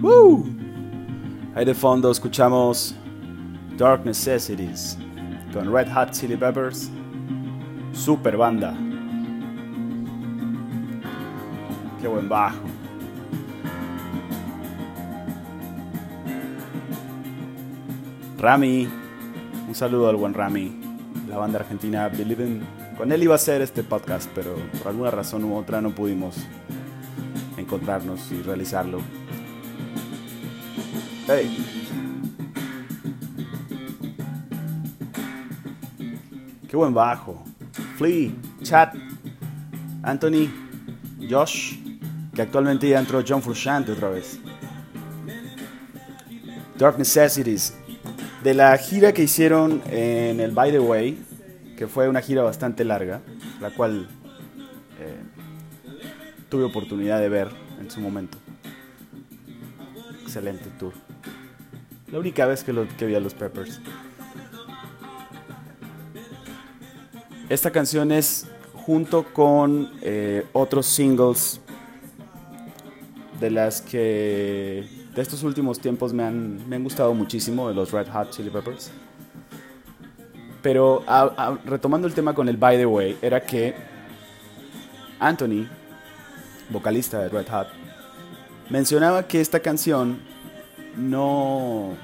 ¡Woo! Ahí de fondo escuchamos Dark Necessities con Red Hot Chili Peppers. Super banda. Qué buen bajo. Rami, un saludo al buen Rami, la banda argentina Believe in. Con él iba a ser este podcast, pero por alguna razón u otra no pudimos encontrarnos y realizarlo. Hey. Qué buen bajo. Flea, Chat, Anthony, Josh, que actualmente ya entró John Frusciante otra vez. Dark Necessities. De la gira que hicieron en el By the Way, que fue una gira bastante larga, la cual eh, tuve oportunidad de ver en su momento. Excelente tour. La única vez que, vi a los Peppers. Esta canción es junto con eh, otros singles de las que de estos últimos tiempos me han, me han gustado muchísimo de los Red Hot Chili Peppers. Pero retomando el tema con el By the Way, era que Anthony, vocalista de Red Hot, mencionaba que esta canción no,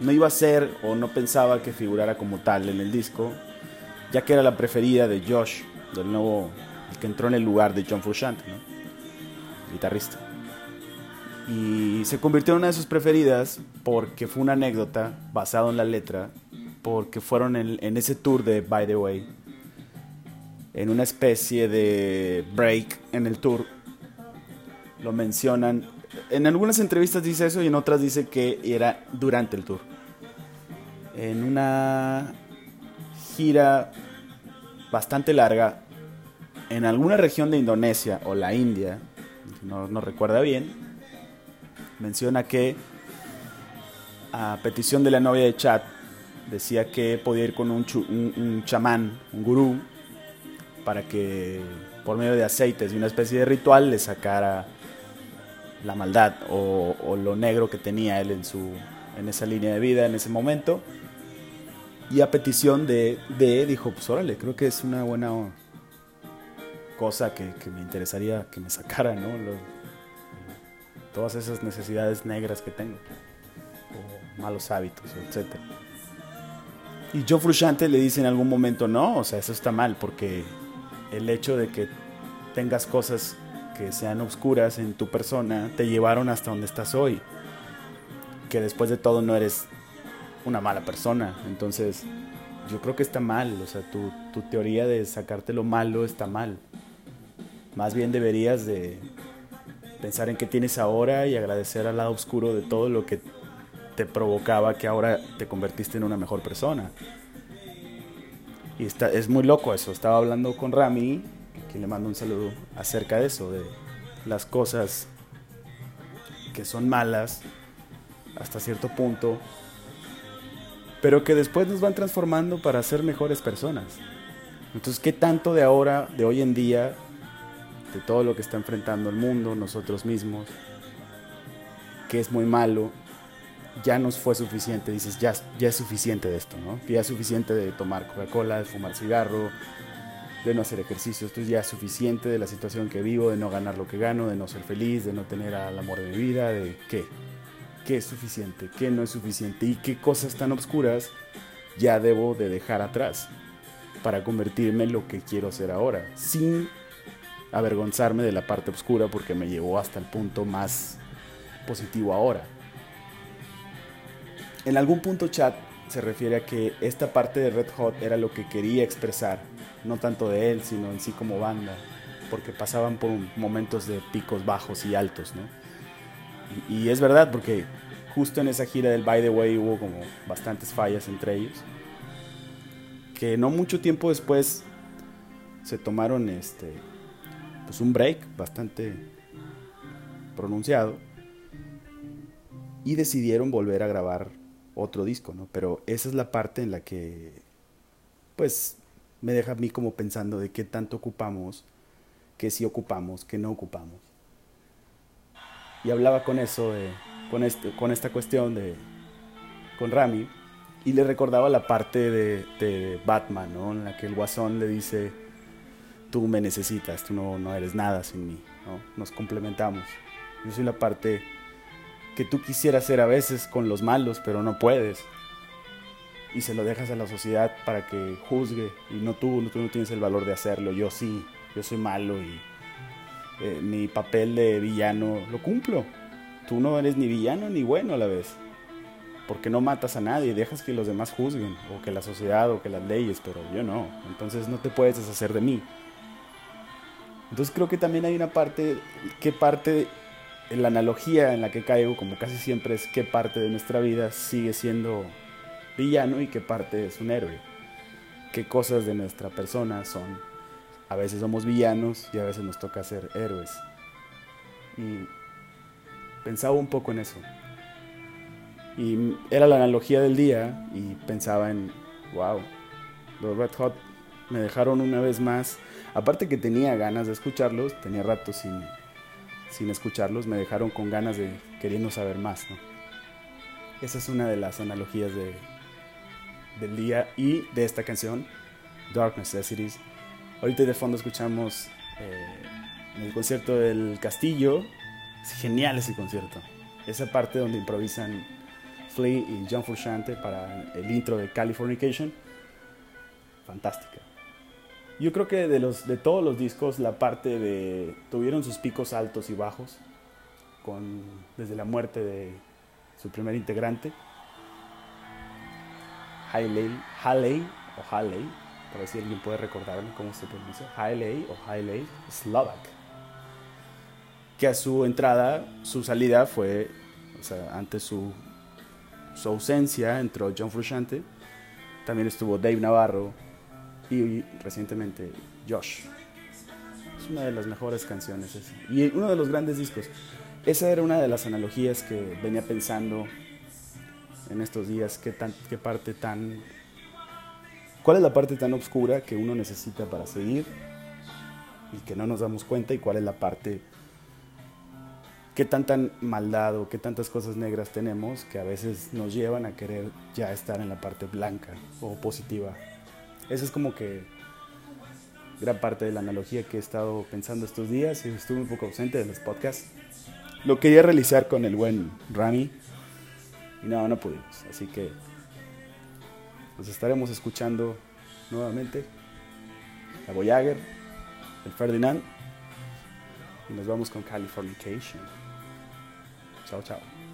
no iba a ser o no pensaba que figurara como tal en el disco, ya que era la preferida de Josh, del nuevo, el que entró en el lugar de John Frusciante, guitarrista. Y se convirtió en una de sus preferidas porque fue una anécdota basada en la letra, porque fueron en, en ese tour de By the Way, en una especie de break en el tour, lo mencionan. En algunas entrevistas dice eso y en otras dice que era durante el tour. En una gira bastante larga en alguna región de Indonesia o la India, no, recuerda bien, menciona que a petición de la novia de Chad decía que podía ir con un, un, chamán, un gurú, para que por medio de aceites y una especie de ritual le sacara la maldad o, lo negro que tenía él en, su, en esa línea de vida en ese momento. Y a petición de, de dijo, pues órale, creo que es una buena cosa que, me interesaría que me sacara, ¿no? todas esas necesidades negras que tengo, malos hábitos, etc. Y John Frusciante le dice en algún momento, no, o sea, eso está mal, porque el hecho de que tengas cosas que sean oscuras en tu persona te llevaron hasta donde estás hoy. Que después de todo no eres una mala persona. Entonces, yo creo que está mal. O sea, tu, tu teoría de sacarte lo malo está mal. Más bien deberías de pensar en qué tienes ahora y agradecer al lado oscuro de todo lo que te provocaba que ahora te convertiste en una mejor persona. Y está, es muy loco eso. Estaba hablando con Rami, que le mando un saludo, acerca de eso, de las cosas que son malas hasta cierto punto, pero que después nos van transformando para ser mejores personas. Entonces, ¿qué tanto de ahora, de hoy en día, de todo lo que está enfrentando el mundo, nosotros mismos, que es muy malo, ya nos fue suficiente, dices, ya, ya es suficiente de esto, ¿no? Ya es suficiente de tomar Coca-Cola, de fumar cigarro, de no hacer ejercicio, esto ya suficiente de la situación que vivo, de no ganar lo que gano, de no ser feliz, de no tener al amor de mi vida, de qué, qué es suficiente, qué no es suficiente y qué cosas tan obscuras ya debo de dejar atrás para convertirme en lo que quiero ser ahora, sin avergonzarme de la parte oscura porque me llevó hasta el punto más positivo ahora. En algún punto chat se refiere a que esta parte de Red Hot era lo que quería expresar, no tanto de él, sino en sí como banda, porque pasaban por momentos de picos bajos y altos, ¿no? Y, es verdad, porque justo en esa gira del By the Way hubo como bastantes fallas entre ellos, que no mucho tiempo después se tomaron este pues un break bastante pronunciado y decidieron volver a grabar otro disco, ¿no? Pero esa es la parte en la que pues me deja a mí como pensando de qué tanto ocupamos, qué sí ocupamos, qué no ocupamos. Y hablaba con eso de con, este, con esta cuestión de, con Rami, y le recordaba la parte de, Batman, ¿no? En la que el guasón le dice, tú me necesitas, tú no, no eres nada sin mí, ¿no? Nos complementamos. Yo soy la parte que tú quisieras ser a veces con los malos, pero no puedes. Y se lo dejas a la sociedad para que juzgue. Y no tú, tú no tienes el valor de hacerlo. Yo sí, yo soy malo y eh, mi papel de villano lo cumplo. Tú no eres ni villano ni bueno a la vez. Porque no matas a nadie, dejas que los demás juzguen, o que la sociedad, o que las leyes, pero yo no. Entonces no te puedes deshacer de mí. Entonces creo que también hay una parte, qué parte la analogía en la que caigo, como casi siempre, es qué parte de nuestra vida sigue siendo villano y qué parte es un héroe. Qué cosas de nuestra persona son. A veces somos villanos y a veces nos toca ser héroes. Y pensaba un poco en eso. Y era la analogía del día y pensaba en, wow, los Red Hot me dejaron una vez más. Aparte que tenía ganas de escucharlos, tenía rato sin sin escucharlos, me dejaron con ganas de queriendo saber más. Esa es una de las analogías de, del día y de esta canción, Dark Necessities. Ahorita de fondo escuchamos eh, el concierto del Castillo. Es genial ese concierto. Esa parte donde improvisan Flea y John Frusciante para el intro de Californication. Fantástica. Yo creo que de, los, de todos los discos, la parte de. tuvieron sus picos altos y bajos, con, desde la muerte de su primer integrante, Haley, Haley o Haley, para ver si alguien puede recordarme cómo se pronuncia, Haley o Haley Slovak, que a su entrada, su salida fue, o sea, antes su, su ausencia entró John Frusciante, también estuvo Dave Navarro, y recientemente Josh. Es una de las mejores canciones esa. y uno de los grandes discos. Esa era una de las analogías que venía pensando en estos días, qué, tan, qué parte tan... ¿Cuál es la parte tan oscura que uno necesita para seguir y que no nos damos cuenta? ¿Y cuál es la parte qué tanta maldad o qué tantas cosas negras tenemos que a veces nos llevan a querer ya estar en la parte blanca o positiva esa es como que gran parte de la analogía que he estado pensando estos días y estuve un poco ausente de los podcasts. Lo quería realizar con el buen Rami y no, no pudimos. Así que nos estaremos escuchando nuevamente a Voyager, el Ferdinand y nos vamos con Californication. Chao, chao.